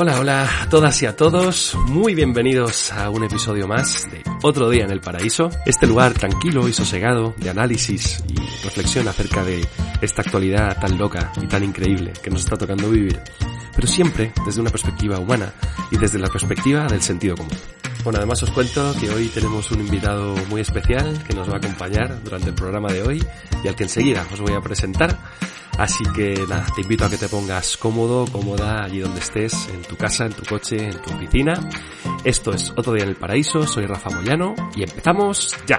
Hola, hola a todas y a todos, muy bienvenidos a un episodio más de Otro Día en el Paraíso, este lugar tranquilo y sosegado de análisis y reflexión acerca de esta actualidad tan loca y tan increíble que nos está tocando vivir, pero siempre desde una perspectiva humana y desde la perspectiva del sentido común. Bueno, además os cuento que hoy tenemos un invitado muy especial que nos va a acompañar durante el programa de hoy y al que enseguida os voy a presentar Así que nada, te invito a que te pongas cómodo, cómoda allí donde estés, en tu casa, en tu coche, en tu oficina. Esto es Otro Día en el Paraíso, soy Rafa Moyano y empezamos ya.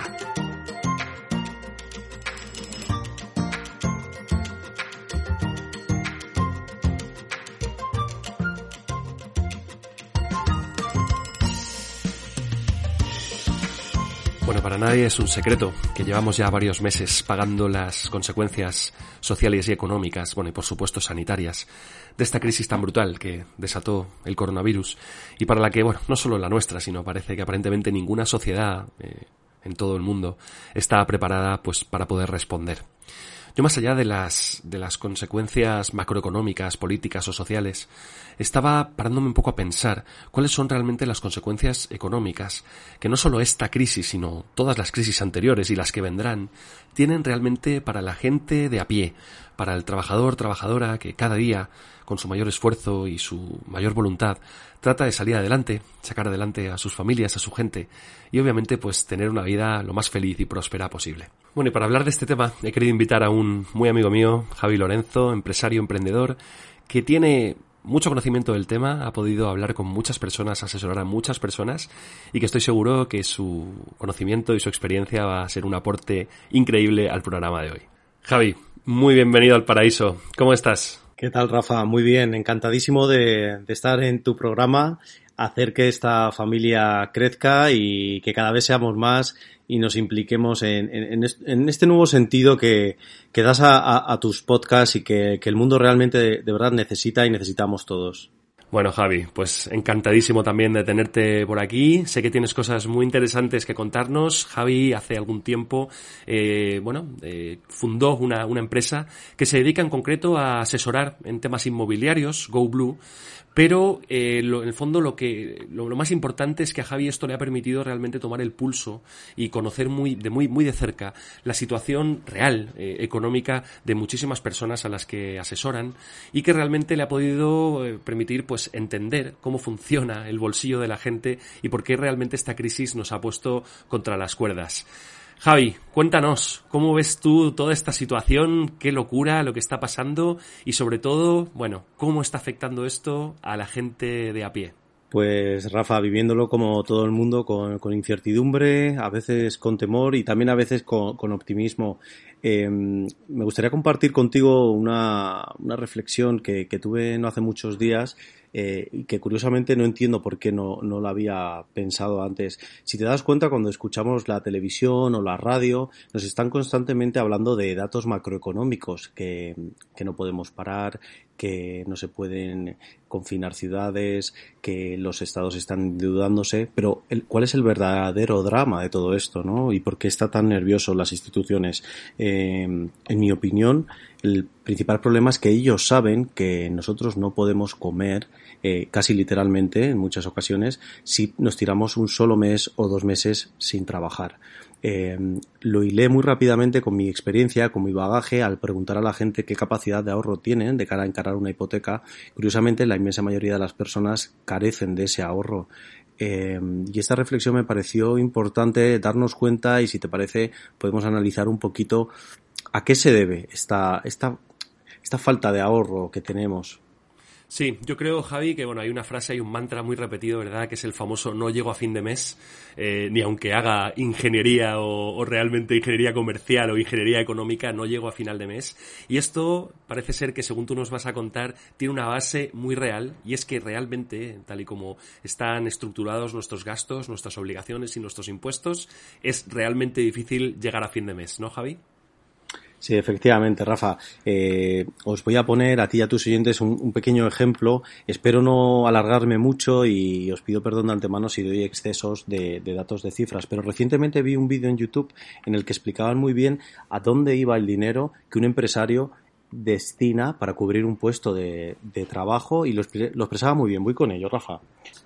Nadie es un secreto que llevamos ya varios meses pagando las consecuencias sociales y económicas, bueno, y por supuesto sanitarias, de esta crisis tan brutal que desató el coronavirus y para la que, bueno, no solo la nuestra, sino parece que aparentemente ninguna sociedad eh, en todo el mundo está preparada pues para poder responder. Yo más allá de las, de las consecuencias macroeconómicas, políticas o sociales, estaba parándome un poco a pensar cuáles son realmente las consecuencias económicas que no solo esta crisis, sino todas las crisis anteriores y las que vendrán, tienen realmente para la gente de a pie, para el trabajador, trabajadora que cada día, con su mayor esfuerzo y su mayor voluntad, trata de salir adelante, sacar adelante a sus familias, a su gente y obviamente pues tener una vida lo más feliz y próspera posible. Bueno, y para hablar de este tema he querido invitar a un muy amigo mío, Javi Lorenzo, empresario, emprendedor, que tiene mucho conocimiento del tema, ha podido hablar con muchas personas, asesorar a muchas personas y que estoy seguro que su conocimiento y su experiencia va a ser un aporte increíble al programa de hoy. Javi, muy bienvenido al paraíso. ¿Cómo estás? ¿Qué tal, Rafa? Muy bien, encantadísimo de, estar en tu programa, hacer que esta familia crezca y que cada vez seamos más y nos impliquemos en, en, este nuevo sentido que, que das a, tus podcasts y que, que el mundo realmente de, de verdad necesita y necesitamos todos. Bueno, Javi, pues encantadísimo también de tenerte por aquí. Sé que tienes cosas muy interesantes que contarnos. Javi hace algún tiempo, eh, bueno, eh, fundó una, una empresa que se dedica en concreto a asesorar en temas inmobiliarios, GoBlue, pero eh, lo, en el fondo lo que lo, más importante es que a Javi esto le ha permitido realmente tomar el pulso y conocer muy de muy muy de cerca la situación real eh, económica de muchísimas personas a las que asesoran y que realmente le ha podido eh, permitir pues entender cómo funciona el bolsillo de la gente y por qué realmente esta crisis nos ha puesto contra las cuerdas. Javi, cuéntanos, ¿cómo ves tú toda esta situación? ¿Qué locura lo que está pasando? Y sobre todo, bueno, ¿cómo está afectando esto a la gente de a pie? Pues Rafa, viviéndolo como todo el mundo, con, incertidumbre, a veces con temor y también a veces con, optimismo. Eh, me gustaría compartir contigo una, una reflexión que, que, tuve no hace muchos días eh, que curiosamente no entiendo por qué no, no la había pensado antes. Si te das cuenta, cuando escuchamos la televisión o la radio, nos están constantemente hablando de datos macroeconómicos que, que no podemos parar, que no se pueden confinar ciudades, que los estados están endeudándose, pero el, ¿cuál es el verdadero drama de todo esto, no? ¿Y por qué está tan nervioso las instituciones? Eh, en mi opinión, el principal problema es que ellos saben que nosotros no podemos comer eh, casi literalmente en muchas ocasiones si nos tiramos un solo mes o dos meses sin trabajar. Eh, lo hilé muy rápidamente con mi experiencia, con mi bagaje, al preguntar a la gente qué capacidad de ahorro tienen de cara a encarar una hipoteca. Curiosamente, la inmensa mayoría de las personas carecen de ese ahorro. Eh, y esta reflexión me pareció importante darnos cuenta y si te parece podemos analizar un poquito a qué se debe esta, esta, esta falta de ahorro que tenemos. Sí, yo creo, Javi, que bueno, hay una frase, hay un mantra muy repetido, ¿verdad? Que es el famoso no llego a fin de mes, eh, ni aunque haga ingeniería o, o, realmente ingeniería comercial o ingeniería económica, no llego a final de mes. Y esto parece ser que, según tú nos vas a contar, tiene una base muy real, y es que realmente, tal y como están estructurados nuestros gastos, nuestras obligaciones y nuestros impuestos, es realmente difícil llegar a fin de mes, ¿no, Javi? Sí, efectivamente, Rafa. Eh, os voy a poner a ti y a tus oyentes un, pequeño ejemplo. Espero no alargarme mucho y os pido perdón de antemano si doy excesos de datos de cifras, pero recientemente vi un vídeo en YouTube en el que explicaban muy bien a dónde iba el dinero que un empresario destina para cubrir un puesto de, trabajo y lo, expresaba muy bien. Voy con ello, Rafa.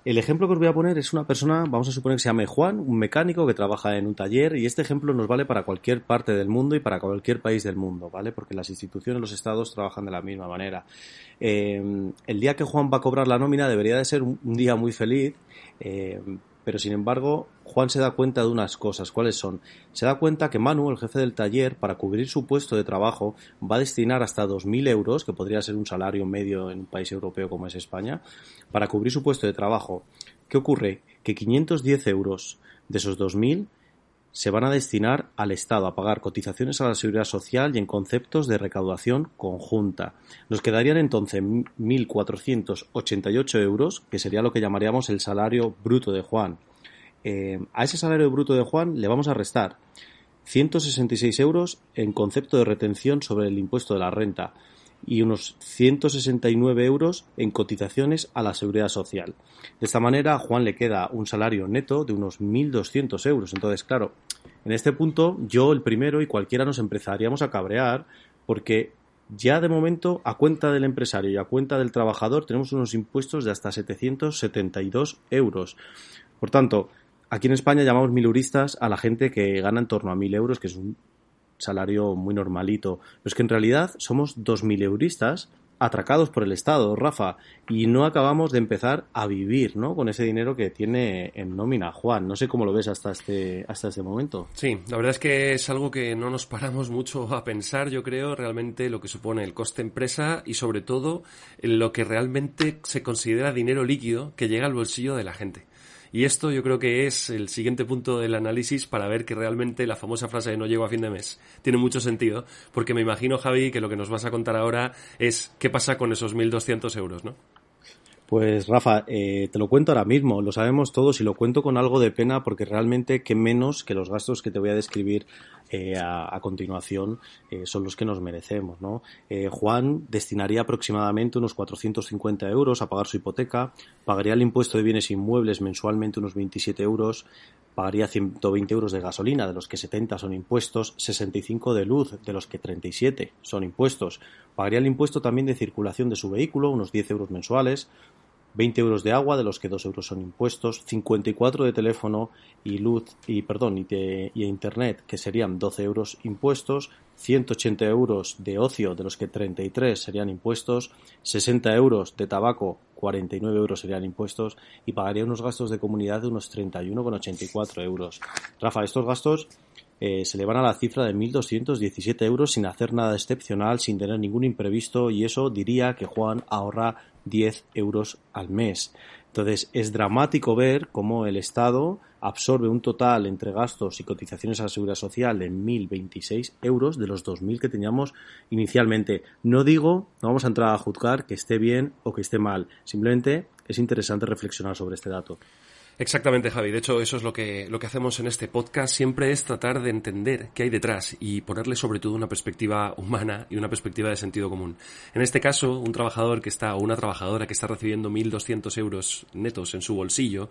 El ejemplo que os voy a poner es una persona, vamos a suponer que se llame Juan, un mecánico que trabaja en un taller y este ejemplo nos vale para cualquier parte del mundo y para cualquier país del mundo, ¿vale? Porque las instituciones, los estados trabajan de la misma manera. Eh, el día que Juan va a cobrar la nómina debería de ser un, día muy feliz. Eh, pero sin embargo, Juan se da cuenta de unas cosas. ¿Cuáles son? Se da cuenta que Manu, el jefe del taller, para cubrir su puesto de trabajo, va a destinar hasta 2.000 euros, que podría ser un salario medio en un país europeo como es España, para cubrir su puesto de trabajo. ¿Qué ocurre? Que 510 euros de esos 2.000 se van a destinar al Estado a pagar cotizaciones a la seguridad social y en conceptos de recaudación conjunta. Nos quedarían entonces 1.488 euros, que sería lo que llamaríamos el salario bruto de Juan. Eh, a ese salario bruto de Juan le vamos a restar 166 euros en concepto de retención sobre el impuesto de la renta y unos 169 euros en cotizaciones a la seguridad social. De esta manera, a Juan le queda un salario neto de unos 1.200 euros. Entonces, claro, en este punto yo, el primero y cualquiera nos empezaríamos a cabrear porque ya de momento, a cuenta del empresario y a cuenta del trabajador, tenemos unos impuestos de hasta 772 euros. Por tanto, aquí en España llamamos miluristas a la gente que gana en torno a 1.000 euros, que es un salario muy normalito. Pero es que en realidad somos 2.000 euristas atracados por el Estado, Rafa, y no acabamos de empezar a vivir, ¿no? Con ese dinero que tiene en nómina Juan. No sé cómo lo ves hasta este, hasta este momento. Sí, la verdad es que es algo que no nos paramos mucho a pensar, yo creo, realmente lo que supone el coste empresa y sobre todo lo que realmente se considera dinero líquido que llega al bolsillo de la gente. Y esto yo creo que es el siguiente punto del análisis para ver que realmente la famosa frase de no llego a fin de mes tiene mucho sentido, porque me imagino, Javi, que lo que nos vas a contar ahora es qué pasa con esos 1.200 euros, ¿no? Pues Rafa, eh, te lo cuento ahora mismo, lo sabemos todos y lo cuento con algo de pena porque realmente qué menos que los gastos que te voy a describir eh, a, continuación eh, son los que nos merecemos. ¿no? Juan destinaría aproximadamente unos 450 euros a pagar su hipoteca, pagaría el impuesto de bienes inmuebles mensualmente unos 27 euros, pagaría 120 euros de gasolina, de los que 70 son impuestos, 65 de luz, de los que 37 son impuestos. Pagaría el impuesto también de circulación de su vehículo, unos 10 euros mensuales, 20 euros de agua, de los que 2 euros son impuestos, 54 de teléfono y luz y perdón y, de, y internet, que serían 12 euros impuestos, 180 euros de ocio, de los que 33 serían impuestos, 60 euros de tabaco, 49 euros serían impuestos y pagaría unos gastos de comunidad de unos 31,84 euros. Rafa, estos gastos eh, se le van a la cifra de 1.217 euros sin hacer nada excepcional, sin tener ningún imprevisto y eso diría que Juan ahorra 10 euros al mes. Entonces es dramático ver cómo el Estado absorbe un total entre gastos y cotizaciones a la seguridad social de 1.026 euros de los 2.000 que teníamos inicialmente. No digo, no vamos a entrar a juzgar que esté bien o que esté mal, simplemente es interesante reflexionar sobre este dato. Exactamente, Javi. De hecho, eso es lo que, lo que hacemos en este podcast. Siempre es tratar de entender qué hay detrás y ponerle sobre todo una perspectiva humana y una perspectiva de sentido común. En este caso, un trabajador que está o una trabajadora que está recibiendo 1.200 euros netos en su bolsillo,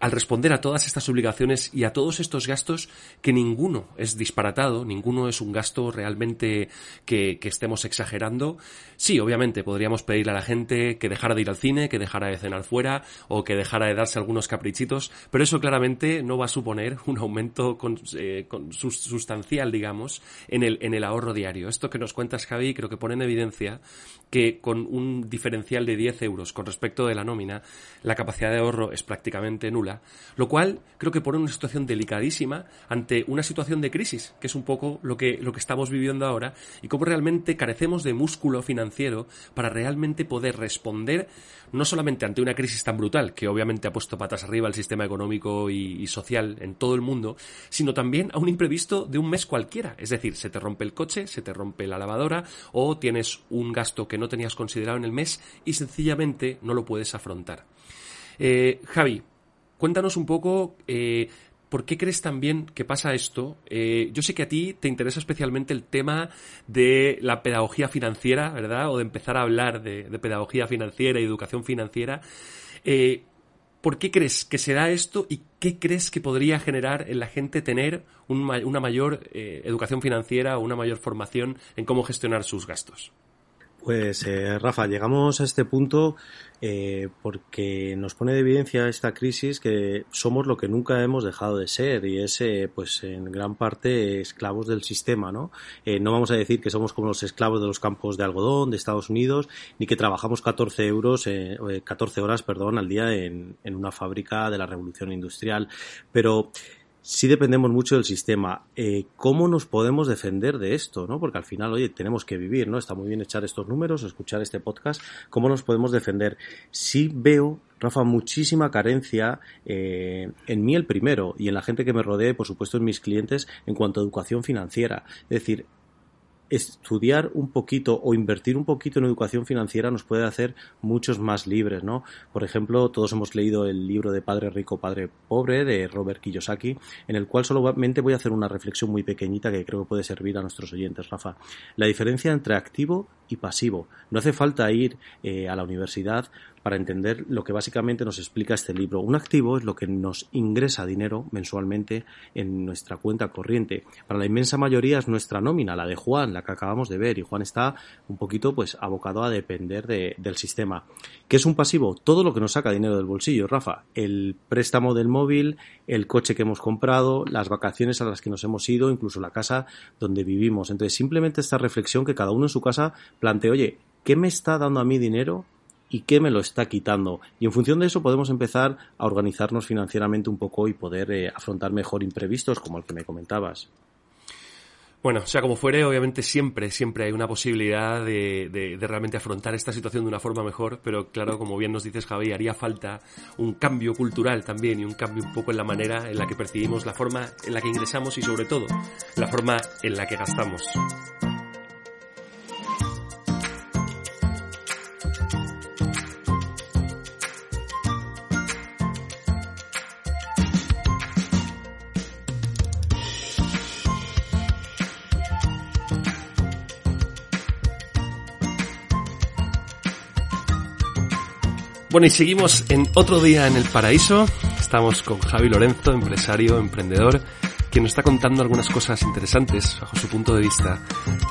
al responder a todas estas obligaciones y a todos estos gastos, que ninguno es disparatado, ninguno es un gasto realmente que, estemos exagerando, sí, obviamente podríamos pedirle a la gente que dejara de ir al cine, que dejara de cenar fuera o que dejara de darse algunos caprichitos, pero eso claramente no va a suponer un aumento eh, sustancial, digamos, en el, en el ahorro diario. Esto que nos cuentas, Javi, creo que pone en evidencia que con un diferencial de 10 euros con respecto de la nómina, la capacidad de ahorro es prácticamente nula, lo cual creo que pone una situación delicadísima ante una situación de crisis, que es un poco lo que, lo que estamos viviendo ahora, y cómo realmente carecemos de músculo financiero para realmente poder responder no solamente ante una crisis tan brutal, que obviamente ha puesto patas arriba el sistema económico y, social en todo el mundo, sino también a un imprevisto de un mes cualquiera. Es decir, se te rompe el coche, se te rompe la lavadora, o tienes un gasto que no tenías considerado en el mes y sencillamente no lo puedes afrontar. Eh, Javi, cuéntanos un poco eh, ¿Por qué crees también que pasa esto? Eh, yo sé que a ti te interesa especialmente el tema de la pedagogía financiera, ¿verdad? O de empezar a hablar de, pedagogía financiera y educación financiera. ¿Por qué crees que se da esto y qué crees que podría generar en la gente tener una mayor educación financiera o una mayor formación en cómo gestionar sus gastos? Pues eh, Rafa, llegamos a este punto eh, porque nos pone de evidencia esta crisis que somos lo que nunca hemos dejado de ser y es eh, pues en gran parte esclavos del sistema, ¿no? no vamos a decir que somos como los esclavos de los campos de algodón de Estados Unidos ni que trabajamos 14 euros, 14 horas, perdón, al día en, en una fábrica de la revolución industrial, pero sí dependemos mucho del sistema. Eh, ¿Cómo nos podemos defender de esto? ¿no? Porque al final, oye, tenemos que vivir, ¿no? Está muy bien echar estos números, escuchar este podcast. ¿Cómo nos podemos defender? Sí veo, Rafa, muchísima carencia eh, en mí el primero y en la gente que me rodee, por supuesto en mis clientes, en cuanto a educación financiera. Es decir, estudiar un poquito o invertir un poquito en educación financiera nos puede hacer muchos más libres, ¿no? Por ejemplo, todos hemos leído el libro de Padre Rico, Padre Pobre de Robert Kiyosaki, en el cual solamente voy a hacer una reflexión muy pequeñita que creo que puede servir a nuestros oyentes, Rafa. La diferencia entre activo y pasivo. No hace falta ir eh, a la universidad para entender lo que básicamente nos explica este libro. Un activo es lo que nos ingresa dinero mensualmente en nuestra cuenta corriente. Para la inmensa mayoría es nuestra nómina, la de Juan, la que acabamos de ver, y Juan está un poquito pues abocado a depender del sistema. ¿Qué es un pasivo? Todo lo que nos saca dinero del bolsillo, Rafa. El préstamo del móvil, el coche que hemos comprado, las vacaciones a las que nos hemos ido, incluso la casa donde vivimos. Entonces, simplemente esta reflexión que cada uno en su casa plantee, oye, ¿qué me está dando a mí dinero y qué me lo está quitando. Y en función de eso podemos empezar a organizarnos financieramente un poco y poder eh, afrontar mejor imprevistos como el que me comentabas. Bueno, sea como fuere, obviamente siempre, siempre hay una posibilidad de, de, realmente afrontar esta situación de una forma mejor, pero claro, como bien nos dices Javi, haría falta un cambio cultural también y un cambio un poco en la manera en la que percibimos la forma en la que ingresamos y sobre todo la forma en la que gastamos. Bueno, y seguimos en otro día en el paraíso. Estamos con Javi Lorenzo, empresario, emprendedor, que nos está contando algunas cosas interesantes bajo su punto de vista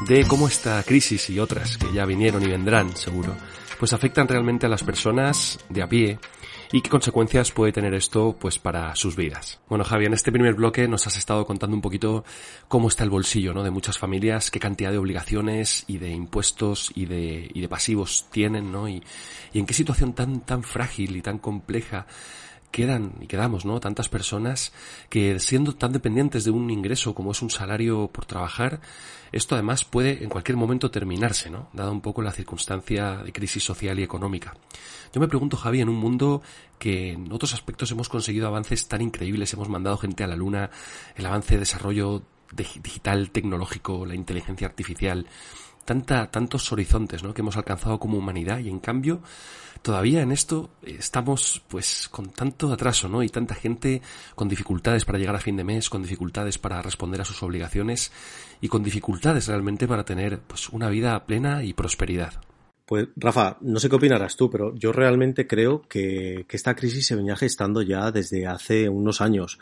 de cómo esta crisis y otras que ya vinieron y vendrán, seguro, pues afectan realmente a las personas de a pie y qué consecuencias puede tener esto pues para sus vidas. Bueno, Javi, en este primer bloque nos has estado contando un poquito cómo está el bolsillo, ¿no? de muchas familias, qué cantidad de obligaciones y de impuestos y de, y de pasivos tienen, ¿no? Y, y en qué situación tan tan frágil y tan compleja quedan y quedamos, ¿no? Tantas personas que siendo tan dependientes de un ingreso como es un salario por trabajar, esto además puede en cualquier momento terminarse, ¿no? Dada un poco la circunstancia de crisis social y económica. Yo me pregunto, Javi, en un mundo que en otros aspectos hemos conseguido avances tan increíbles, hemos mandado gente a la luna, el avance de desarrollo digital, tecnológico, la inteligencia artificial, tanta, tantos horizontes ¿no? que hemos alcanzado como humanidad y en cambio todavía en esto estamos pues con tanto atraso ¿no? y tanta gente con dificultades para llegar a fin de mes, con dificultades para responder a sus obligaciones y con dificultades realmente para tener pues una vida plena y prosperidad. Pues Rafa, no sé qué opinarás tú, pero yo realmente creo que, que esta crisis se venía gestando ya desde hace unos años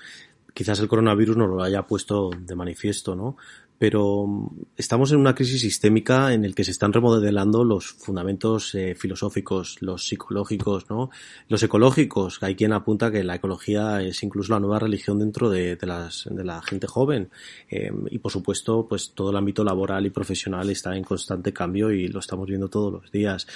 quizás el coronavirus nos lo haya puesto de manifiesto, ¿no? Pero estamos en una crisis sistémica en el que se están remodelando los fundamentos eh, filosóficos, los psicológicos, ¿no? Los ecológicos. Hay quien apunta que la ecología es incluso la nueva religión dentro de, las, de la gente joven. Em, y por supuesto, pues todo el ámbito laboral y profesional está en constante cambio y lo estamos viendo todos los días.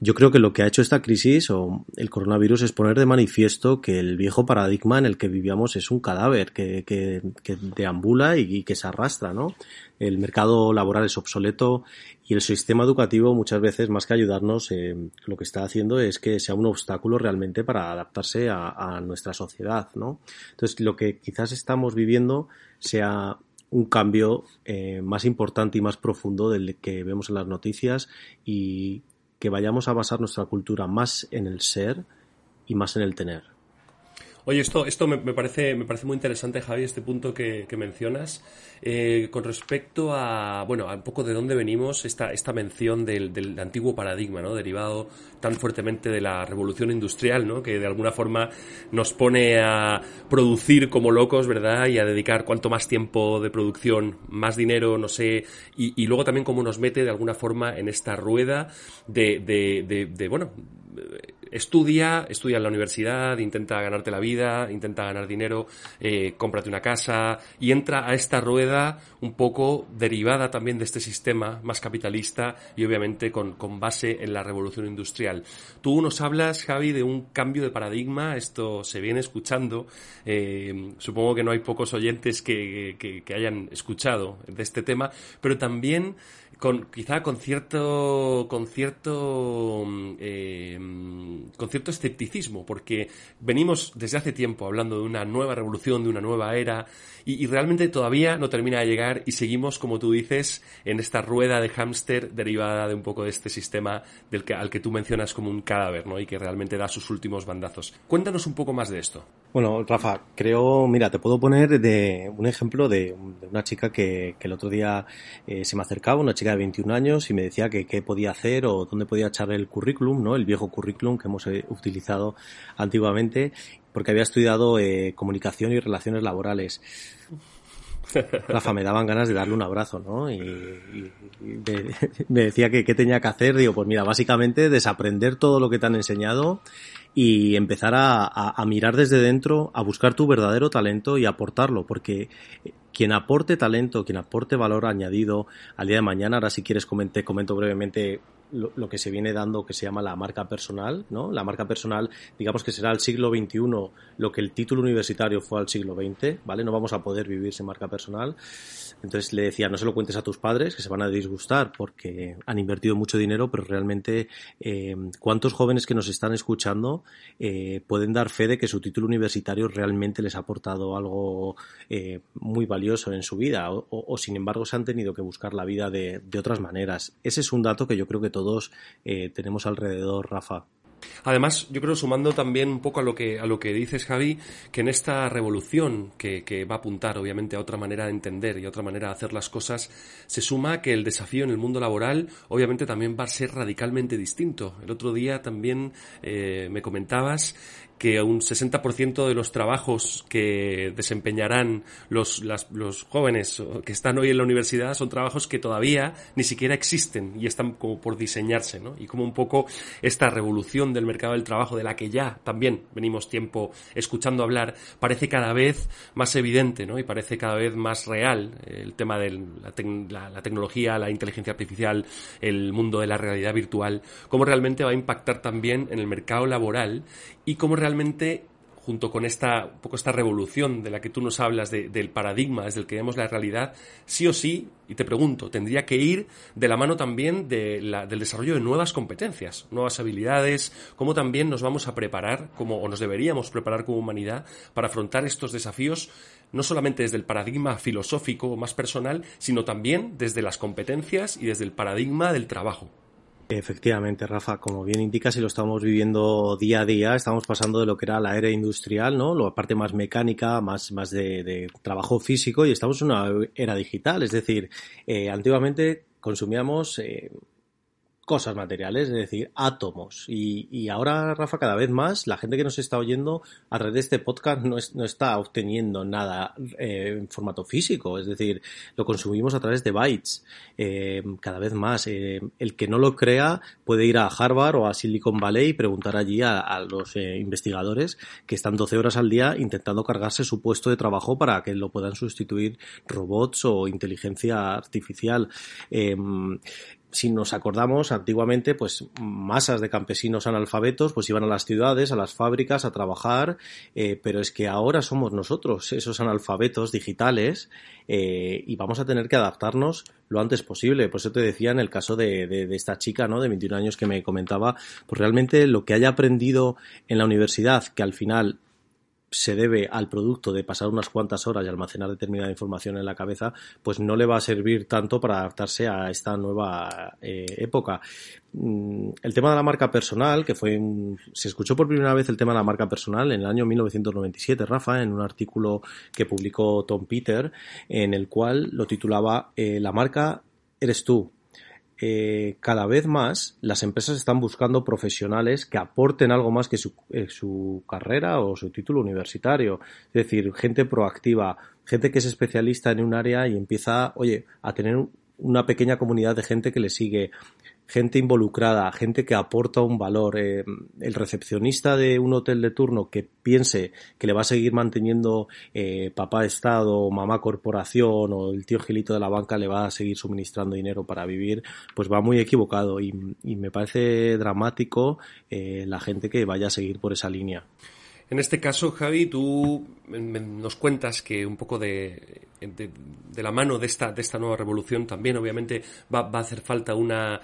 Yo creo que lo que ha hecho esta crisis o el coronavirus es poner de manifiesto que el viejo paradigma en el que vivíamos es un cadáver que, que, que deambula y que se arrastra, ¿no? El mercado laboral es obsoleto y el sistema educativo muchas veces, más que ayudarnos, eh, lo que está haciendo es que sea un obstáculo realmente para adaptarse a, nuestra sociedad, ¿no? Entonces, lo que quizás estamos viviendo sea un cambio eh, más importante y más profundo del que vemos en las noticias y que vayamos a basar nuestra cultura más en el ser y más en el tener. Oye, esto, esto me, parece, me parece muy interesante, Javi, este punto que, mencionas. Eh, con respecto a, bueno, a un poco de dónde venimos, esta, esta mención del, del, antiguo paradigma, ¿no? Derivado tan fuertemente de la revolución industrial, ¿no? Que de alguna forma nos pone a producir como locos, ¿verdad? Y a dedicar cuanto más tiempo de producción, más dinero, no sé. Y, y luego también cómo nos mete de alguna forma en esta rueda de, de, de, de bueno, estudia, estudia en la universidad, intenta ganarte la vida, intenta ganar dinero, eh, cómprate una casa y entra a esta rueda un poco derivada también de este sistema más capitalista y obviamente con, con base en la revolución industrial. Tú nos hablas, Javi, de un cambio de paradigma, esto se viene escuchando, eh, supongo que no hay pocos oyentes que, que, que hayan escuchado de este tema, pero también con quizá con cierto con cierto eh, con cierto escepticismo porque venimos desde hace tiempo hablando de una nueva revolución de una nueva era y, realmente todavía no termina de llegar y seguimos como tú dices en esta rueda de hámster derivada de un poco de este sistema del que al que tú mencionas como un cadáver ¿no? y que realmente da sus últimos bandazos cuéntanos un poco más de esto bueno Rafa creo mira te puedo poner de un ejemplo de, una chica que, que el otro día eh, se me acercaba una chica de 21 años y me decía que qué podía hacer o dónde podía echar el currículum, ¿no? El viejo currículum que hemos eh, utilizado antiguamente, porque había estudiado eh, comunicación y relaciones laborales. Rafa, me daban ganas de darle un abrazo, ¿no? Y, me, decía que qué tenía que hacer. Digo, pues mira, básicamente desaprender todo lo que te han enseñado y empezar a, a, mirar desde dentro, a buscar tu verdadero talento y aportarlo, porque quien aporte talento, quien aporte valor añadido al día de mañana, ahora si quieres comenté, comento brevemente lo, que se viene dando que se llama la marca personal, ¿no? La marca personal, digamos que será al siglo XXI lo que el título universitario fue al siglo XX, ¿vale? No vamos a poder vivir sin marca personal. Entonces le decía, no se lo cuentes a tus padres, que se van a disgustar porque han invertido mucho dinero, pero realmente eh, cuántos jóvenes que nos están escuchando eh, pueden dar fe de que su título universitario realmente les ha aportado algo eh, muy valioso en su vida o, sin embargo se han tenido que buscar la vida de, de otras maneras. Ese es un dato que yo creo que todos eh, tenemos alrededor, Rafa. Además, yo creo, sumando también un poco a lo que, a lo que dices, Javi, que en esta revolución que, va a apuntar, obviamente, a otra manera de entender y a otra manera de hacer las cosas, se suma que el desafío en el mundo laboral, obviamente, también va a ser radicalmente distinto. El otro día también eh, me comentabas que un 60% de los trabajos que desempeñarán los, los jóvenes que están hoy en la universidad son trabajos que todavía ni siquiera existen y están como por diseñarse, ¿no? Y como un poco esta revolución del mercado del trabajo de la que ya también venimos tiempo escuchando hablar, parece cada vez más evidente, ¿no? Y parece cada vez más real el tema de la, la tecnología, la inteligencia artificial, el mundo de la realidad virtual, cómo realmente va a impactar también en el mercado laboral y cómo realmente junto con esta, un poco esta revolución de la que tú nos hablas del paradigma desde el que vemos la realidad, sí o sí, y te pregunto, tendría que ir de la mano también del desarrollo de nuevas competencias, nuevas habilidades, cómo también nos vamos a preparar, como, o nos deberíamos preparar como humanidad para afrontar estos desafíos, no solamente desde el paradigma filosófico más personal, sino también desde las competencias y desde el paradigma del trabajo. Efectivamente, Rafa, como bien indicas y lo estamos viviendo día a día, estamos pasando de lo que era la era industrial, ¿no? La parte más mecánica, más, más de, trabajo físico y estamos en una era digital. Es decir, eh, antiguamente consumíamos eh, cosas materiales, es decir, átomos. Y, y, ahora, Rafa, cada vez más, la gente que nos está oyendo a través de este podcast no, no está obteniendo nada eh, en formato físico, es decir, lo consumimos a través de bytes. Eh, cada vez más, eh, el que no lo crea puede ir a Harvard o a Silicon Valley y preguntar allí a, a los eh, investigadores que están 12 horas al día intentando cargarse su puesto de trabajo para que lo puedan sustituir robots o inteligencia artificial. Si nos acordamos, antiguamente, pues masas de campesinos analfabetos, pues iban a las ciudades, a las fábricas a trabajar, eh, pero es que ahora somos nosotros esos analfabetos digitales eh, y vamos a tener que adaptarnos lo antes posible. Por eso te decía en el caso de, de, de, esta chica, ¿no? De 21 años que me comentaba, pues realmente lo que haya aprendido en la universidad, que al final se debe al producto de pasar unas cuantas horas y almacenar determinada información en la cabeza, pues no le va a servir tanto para adaptarse a esta nueva eh, época. Mm, el tema de la marca personal, que fue, se escuchó por primera vez el tema de la marca personal en el año 1997, Rafa, en un artículo que publicó Tom Peter, en el cual lo titulaba eh, La marca eres tú, eh, cada vez más las empresas están buscando profesionales que aporten algo más que su, eh, su, carrera o su título universitario. Es decir, gente proactiva, gente que es especialista en un área y empieza, oye, a tener una pequeña comunidad de gente que le sigue, gente involucrada, gente que aporta un valor. Eh, el recepcionista de un hotel de turno que piense que le va a seguir manteniendo eh, papá Estado, mamá corporación o el tío Gilito de la banca le va a seguir suministrando dinero para vivir, pues va muy equivocado y, me parece dramático eh, la gente que vaya a seguir por esa línea. En este caso, Javi, tú nos cuentas que un poco de, de, la mano de esta, de esta nueva revolución también, obviamente, va, va a hacer falta una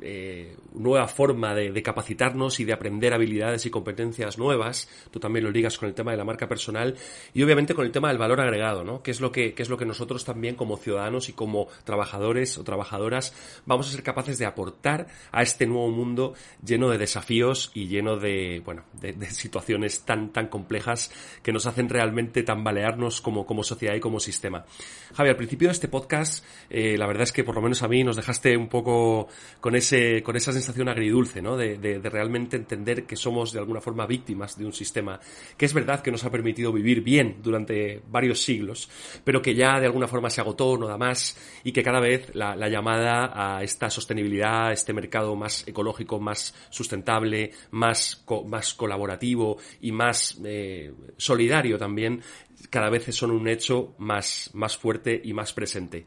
eh, nueva forma de, capacitarnos y de aprender habilidades y competencias nuevas. Tú también lo ligas con el tema de la marca personal y obviamente con el tema del valor agregado, ¿no? Que es lo que, es lo que nosotros también como ciudadanos y como trabajadores o trabajadoras vamos a ser capaces de aportar a este nuevo mundo lleno de desafíos y lleno de, bueno, de, situaciones tan, tan complejas que nos hacen realmente tambalearnos como, como sociedad y como sistema. Javi, al principio de este podcast, eh, la verdad es que por lo menos a mí nos dejaste un poco con con esa sensación agridulce, ¿no? De, realmente entender que somos de alguna forma víctimas de un sistema que es verdad que nos ha permitido vivir bien durante varios siglos, pero que ya de alguna forma se agotó, no da más, y que cada vez la, llamada a esta sostenibilidad, este mercado más ecológico, más sustentable, más, más colaborativo y más eh, solidario también, cada vez son un hecho más, más fuerte y más presente.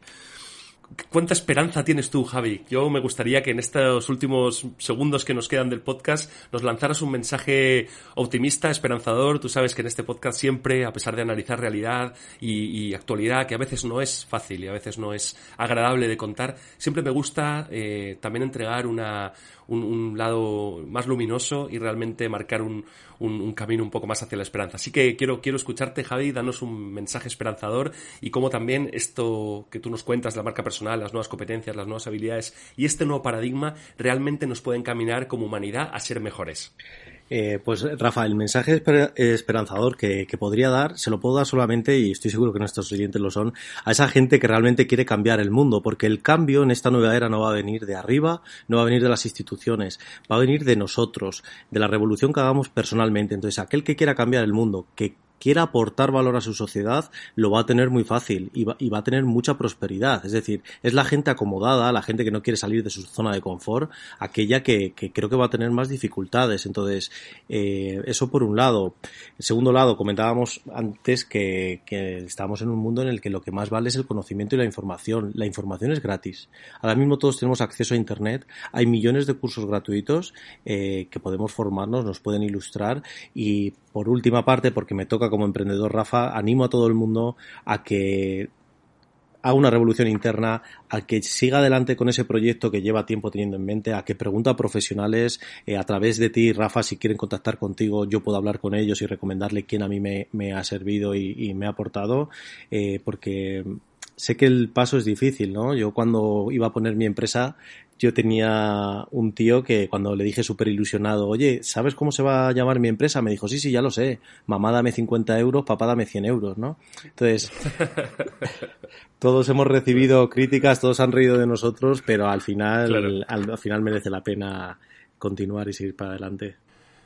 ¿Cuánta esperanza tienes tú, Javi? Yo me gustaría que en estos últimos segundos que nos quedan del podcast nos lanzaras un mensaje optimista, esperanzador. Tú sabes que en este podcast siempre, a pesar de analizar realidad y, actualidad, que a veces no es fácil y a veces no es agradable de contar, siempre me gusta eh, también entregar una, un, lado más luminoso y realmente marcar un, un, camino un poco más hacia la esperanza. Así que quiero, quiero escucharte, Javi, danos un mensaje esperanzador y cómo también esto que tú nos cuentas, la marca personal, las nuevas competencias, las nuevas habilidades y este nuevo paradigma realmente nos pueden caminar como humanidad a ser mejores. Eh, pues Rafa, el mensaje esperanzador que, podría dar, se lo puedo dar solamente, y estoy seguro que nuestros oyentes lo son, a esa gente que realmente quiere cambiar el mundo, porque el cambio en esta nueva era no va a venir de arriba, no va a venir de las instituciones, va a venir de nosotros, de la revolución que hagamos personalmente. Entonces, aquel que quiera cambiar el mundo, que quiera aportar valor a su sociedad, lo va a tener muy fácil y va, y va, a tener mucha prosperidad. Es decir, es la gente acomodada, la gente que no quiere salir de su zona de confort, aquella que, que creo que va a tener más dificultades. Entonces, eh, eso por un lado. En segundo lado, comentábamos antes que, que estamos en un mundo en el que lo que más vale es el conocimiento y la información. La información es gratis. Ahora mismo todos tenemos acceso a Internet. Hay millones de cursos gratuitos eh, que podemos formarnos, nos pueden ilustrar y por última parte, porque me toca como emprendedor, Rafa, animo a todo el mundo a que haga una revolución interna, a que siga adelante con ese proyecto que lleva tiempo teniendo en mente, a que pregunte a profesionales eh, a través de ti, Rafa, si quieren contactar contigo, yo puedo hablar con ellos y recomendarle quién a mí me, ha servido y, me ha aportado, eh, porque sé que el paso es difícil, ¿no? Yo cuando iba a poner mi empresa yo tenía un tío que cuando le dije súper ilusionado, oye, ¿sabes cómo se va a llamar mi empresa? Me dijo, sí, sí, ya lo sé. Mamá dame 50 euros, papá dame 100 euros, ¿no? Entonces, todos hemos recibido críticas, todos han reído de nosotros, pero al final, al final merece la pena continuar y seguir para adelante.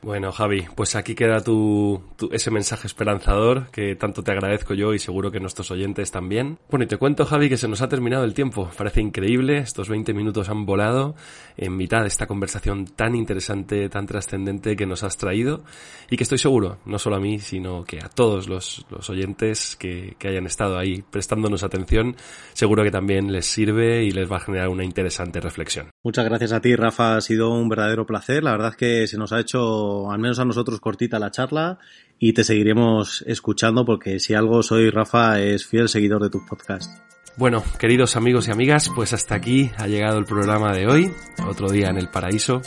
Bueno, Javi, pues aquí queda tu, ese mensaje esperanzador que tanto te agradezco yo y seguro que nuestros oyentes también. Bueno, y te cuento, Javi, que se nos ha terminado el tiempo. Parece increíble, estos 20 minutos han volado en mitad de esta conversación tan interesante, tan trascendente que nos has traído y que estoy seguro, no solo a mí, sino que a todos los, oyentes que, que hayan estado ahí prestándonos atención, seguro que también les sirve y les va a generar una interesante reflexión. Muchas gracias a ti, Rafa. Ha sido un verdadero placer. La verdad que se nos ha hecho al menos a nosotros cortita la charla y te seguiremos escuchando porque si algo soy Rafa es fiel seguidor de tus podcasts. Bueno, queridos amigos y amigas, pues hasta aquí ha llegado el programa de hoy, otro día en el paraíso.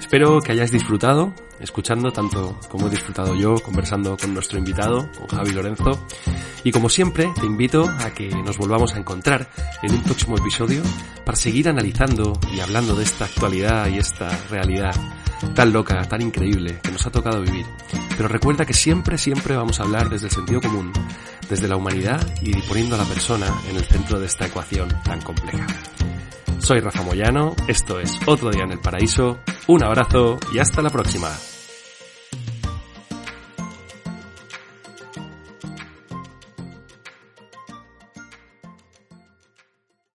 Espero que hayáis disfrutado, escuchando tanto como he disfrutado yo, conversando con nuestro invitado, con Javi Lorenzo. Y como siempre, te invito a que nos volvamos a encontrar en un próximo episodio para seguir analizando y hablando de esta actualidad y esta realidad tan loca, tan increíble que nos ha tocado vivir. Pero recuerda que siempre, siempre vamos a hablar desde el sentido común, desde la humanidad y poniendo a la persona en el centro de esta ecuación tan compleja. Soy Rafa Moyano, esto es Otro Día en el Paraíso, un abrazo y hasta la próxima.